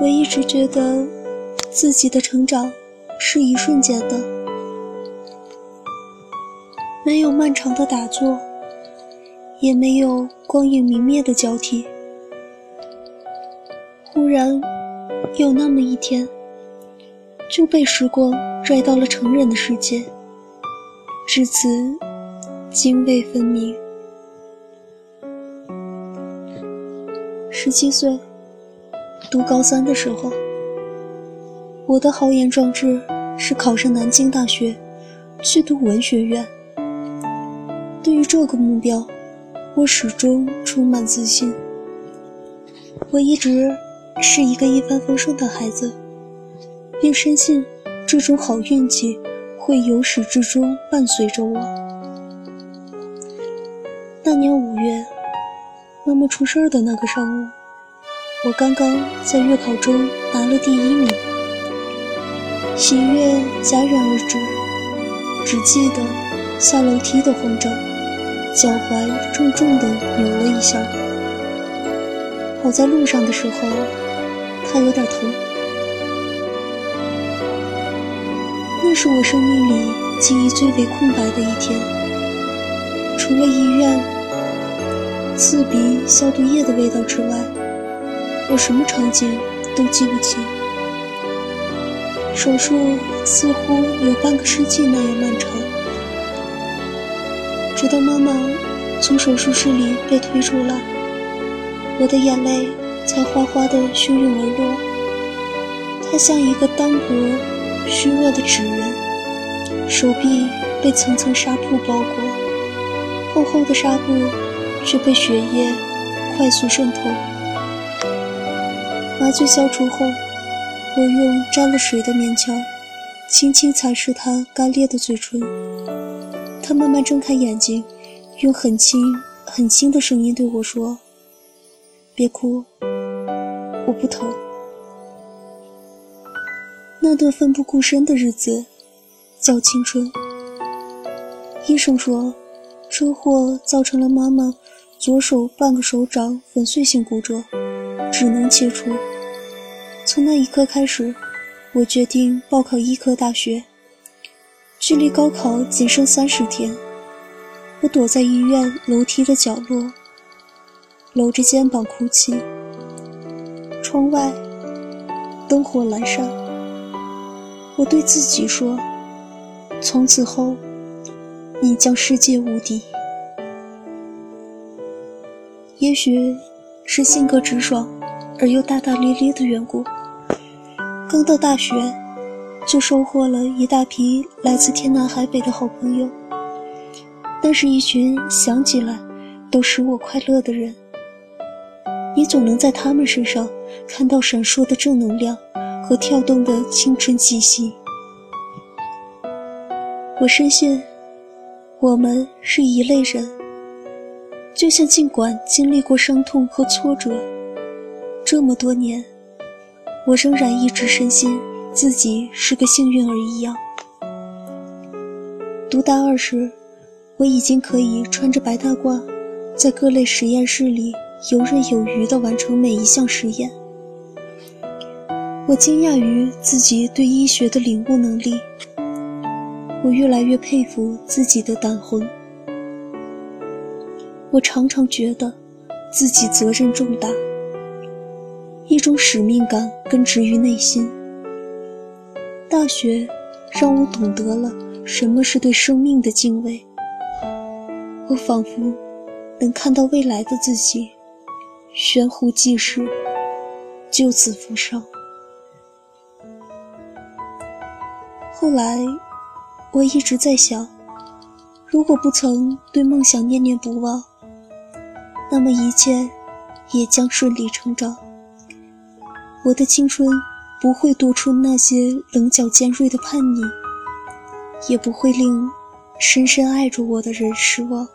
我一直觉得自己的成长是一瞬间的，没有漫长的打坐，也没有光影明灭的交替。忽然，有那么一天，就被时光拽到了成人的世界，至此泾渭分明。十七岁，读高三的时候，我的豪言壮志是考上南京大学，去读文学院。对于这个目标，我始终充满自信。我一直。是一个一帆风顺的孩子，并深信这种好运气会由始至终伴随着我。那年五月，妈妈出事的那个上午，我刚刚在月考中拿了第一名，喜悦戛然而止，只记得下楼梯的慌张，脚踝重重地扭了一下。好在路上的时候。他有点疼，那是我生命里记忆最为空白的一天。除了医院、刺鼻消毒液的味道之外，我什么场景都记不清。手术似乎有半个世纪那样漫长，直到妈妈从手术室里被推出来，我的眼泪。才哗哗地汹涌而落。她像一个单薄、虚弱的纸人，手臂被层层纱布包裹，厚厚的纱布却被血液快速渗透。麻醉消除后，我用沾了水的棉签轻轻擦拭他干裂的嘴唇。他慢慢睁开眼睛，用很轻、很轻的声音对我说：“别哭。”我不疼。那段奋不顾身的日子叫青春。医生说，车祸造成了妈妈左手半个手掌粉碎性骨折，只能切除。从那一刻开始，我决定报考医科大学。距离高考仅剩三十天，我躲在医院楼梯的角落，搂着肩膀哭泣。窗外灯火阑珊，我对自己说：“从此后，你将世界无敌。”也许是性格直爽而又大大咧咧的缘故，刚到大学就收获了一大批来自天南海北的好朋友，那是一群想起来都使我快乐的人。你总能在他们身上看到闪烁的正能量和跳动的青春气息。我深信，我们是一类人。就像尽管经历过伤痛和挫折，这么多年，我仍然一直深信自己是个幸运儿一样。读大二时，我已经可以穿着白大褂，在各类实验室里。游刃有余地完成每一项实验，我惊讶于自己对医学的领悟能力。我越来越佩服自己的胆魂。我常常觉得自己责任重大，一种使命感根植于内心。大学让我懂得了什么是对生命的敬畏。我仿佛能看到未来的自己。悬壶济世，救死扶伤。后来，我一直在想，如果不曾对梦想念念不忘，那么一切也将顺理成章。我的青春不会多出那些棱角尖锐的叛逆，也不会令深深爱着我的人失望。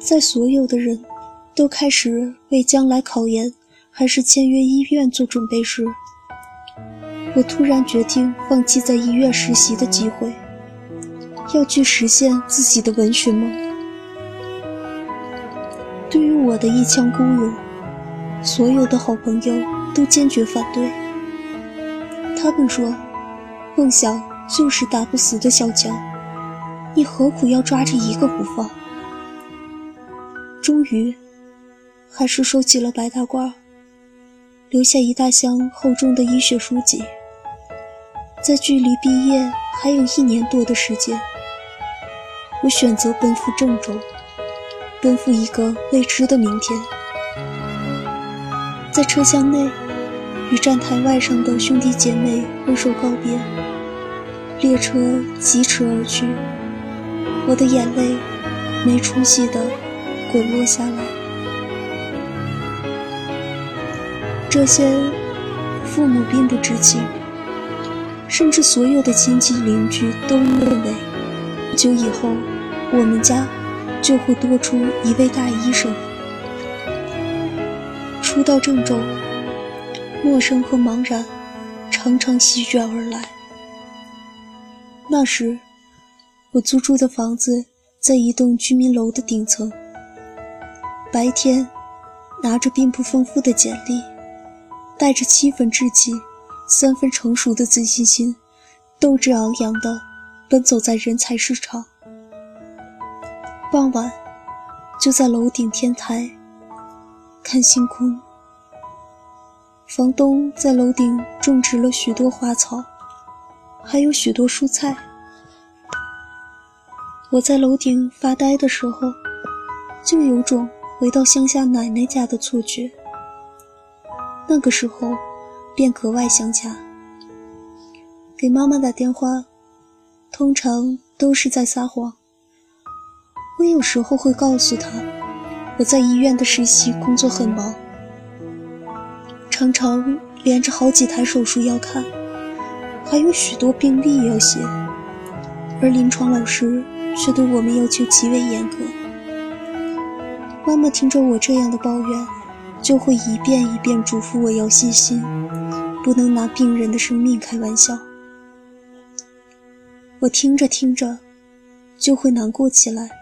在所有的人都开始为将来考研还是签约医院做准备时，我突然决定放弃在医院实习的机会，要去实现自己的文学梦。对于我的一腔孤勇，所有的好朋友都坚决反对。他们说，梦想就是打不死的小强，你何苦要抓着一个不放？终于，还是收起了白大褂，留下一大箱厚重的医学书籍。在距离毕业还有一年多的时间，我选择奔赴郑州，奔赴一个未知的明天。在车厢内，与站台外上的兄弟姐妹挥手告别，列车疾驰而去，我的眼泪没出息的滚落下来。这些父母并不知情。甚至所有的亲戚邻居都认为，不久以后，我们家就会多出一位大医生。初到郑州，陌生和茫然常常席卷而来。那时，我租住的房子在一栋居民楼的顶层。白天，拿着并不丰富的简历，带着七分稚气。三分成熟的自信心，斗志昂扬地奔走在人才市场。傍晚，就在楼顶天台看星空。房东在楼顶种植了许多花草，还有许多蔬菜。我在楼顶发呆的时候，就有种回到乡下奶奶家的错觉。那个时候。便格外想家。给妈妈打电话，通常都是在撒谎。我有时候会告诉她，我在医院的实习工作很忙，常常连着好几台手术要看，还有许多病历要写，而临床老师却对我们要求极为严格。妈妈听着我这样的抱怨，就会一遍一遍嘱咐我要细心。不能拿病人的生命开玩笑。我听着听着，就会难过起来。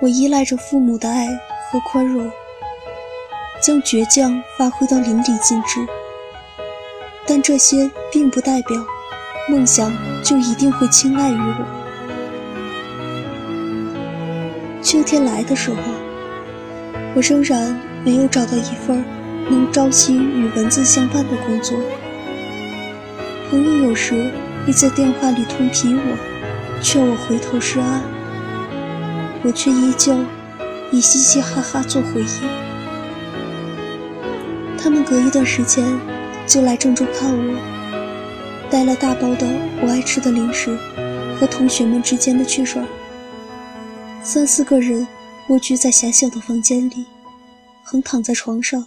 我依赖着父母的爱和宽容，将倔强发挥到淋漓尽致。但这些并不代表梦想就一定会青睐于我。秋天来的时候，我仍然没有找到一份能朝夕与文字相伴的工作，朋友有时会在电话里痛批我，劝我回头是岸，我却依旧以嘻嘻哈哈做回应。他们隔一段时间就来郑州看我，带了大包的我爱吃的零食和同学们之间的趣事儿。三四个人蜗居在狭小的房间里，横躺在床上。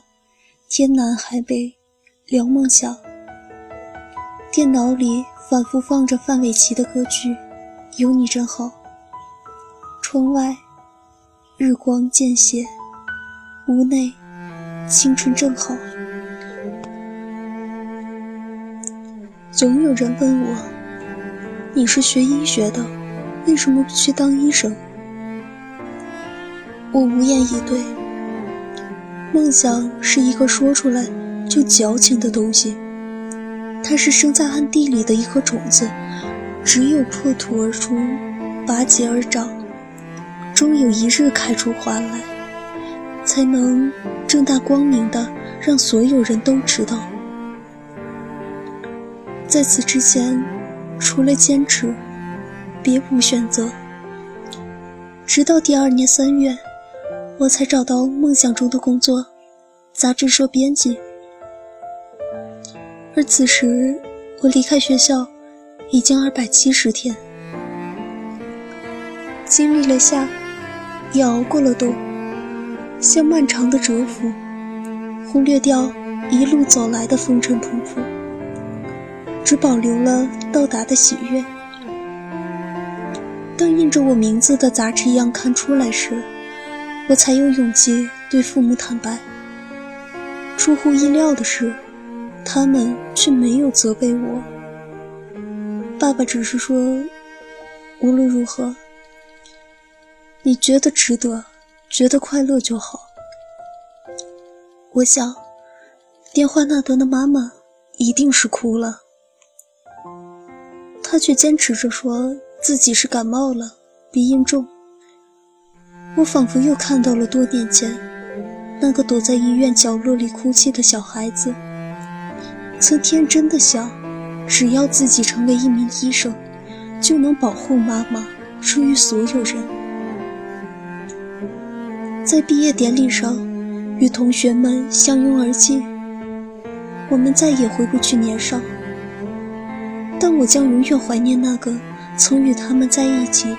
天南海北，聊梦想。电脑里反复放着范玮琪的歌曲，《有你真好》。窗外，日光渐斜，屋内，青春正好。总有人问我：“你是学医学的，为什么不去当医生？”我无言以对。梦想是一个说出来就矫情的东西，它是生在暗地里的一颗种子，只有破土而出，拔节而长，终有一日开出花来，才能正大光明的让所有人都知道。在此之前，除了坚持，别无选择。直到第二年三月。我才找到梦想中的工作，杂志社编辑。而此时，我离开学校已经二百七十天，经历了夏，也熬过了冬，像漫长的蛰伏，忽略掉一路走来的风尘仆仆，只保留了到达的喜悦。当印着我名字的杂志一样刊出来时，我才有勇气对父母坦白。出乎意料的是，他们却没有责备我。爸爸只是说：“无论如何，你觉得值得，觉得快乐就好。”我想，电话那端的妈妈一定是哭了，她却坚持着说自己是感冒了，鼻音重。我仿佛又看到了多年前那个躲在医院角落里哭泣的小孩子，曾天真的想，只要自己成为一名医生，就能保护妈妈，胜于所有人。在毕业典礼上，与同学们相拥而泣，我们再也回不去年少，但我将永远怀念那个曾与他们在一起，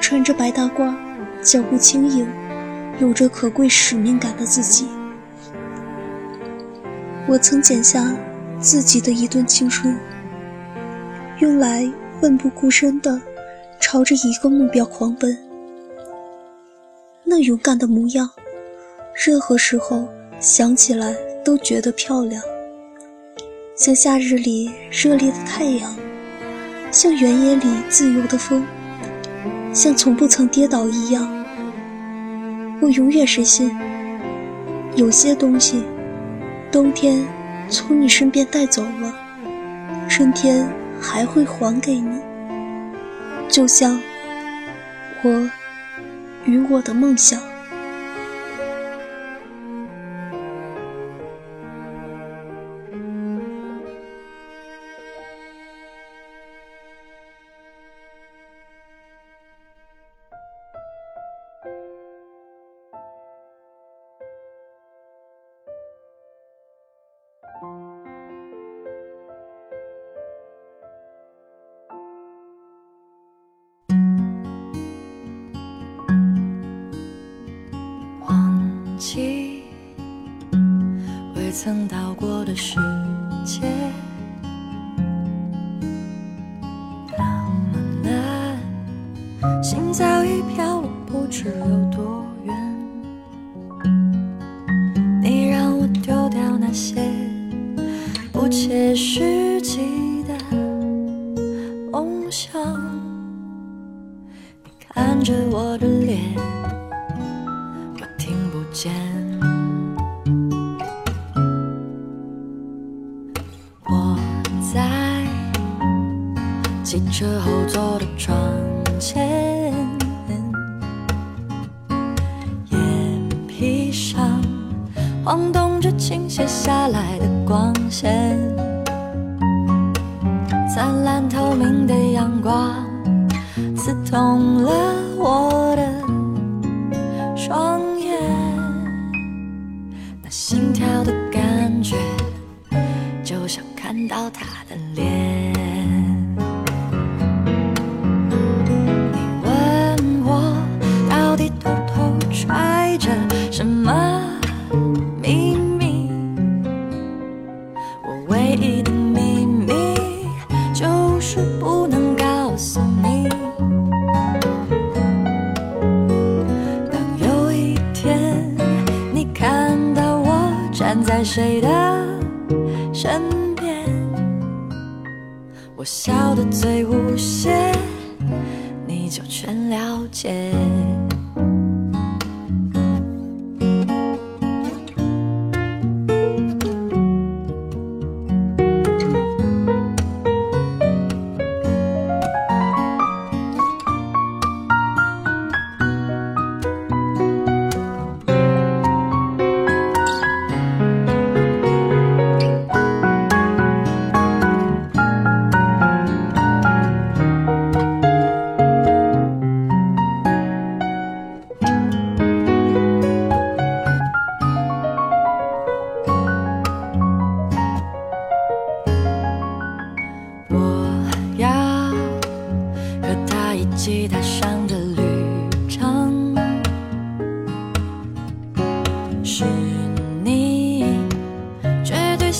穿着白大褂。脚步轻盈，有着可贵使命感的自己。我曾剪下自己的一段青春，用来奋不顾身的朝着一个目标狂奔。那勇敢的模样，任何时候想起来都觉得漂亮。像夏日里热烈的太阳，像原野里自由的风，像从不曾跌倒一样。我永远深信，有些东西，冬天从你身边带走了，春天还会还给你。就像我与我的梦想。未曾到过的世界，那么难，心早已飘落不知有汽车后座的窗前，眼皮上晃动着倾泻下来的光线，灿烂透明的阳光刺痛了我的双眼，那心跳的感觉，就像看到他的脸。的身边？我笑得最无邪，你就全了解。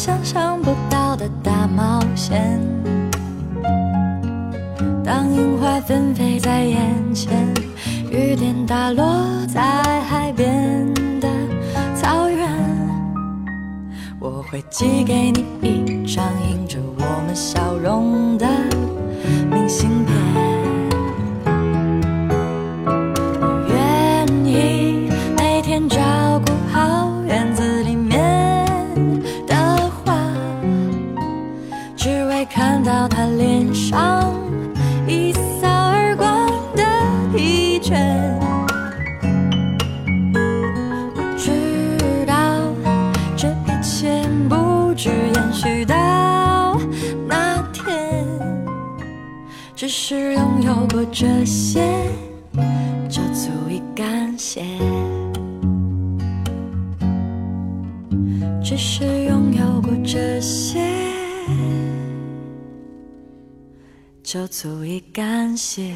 想象不到的大冒险，当樱花纷飞在眼前，雨点打落在海边的草原。我会寄给你一张印着我们笑容的明信片。过这些，就足以感谢。只是拥有过这些，就足以感谢。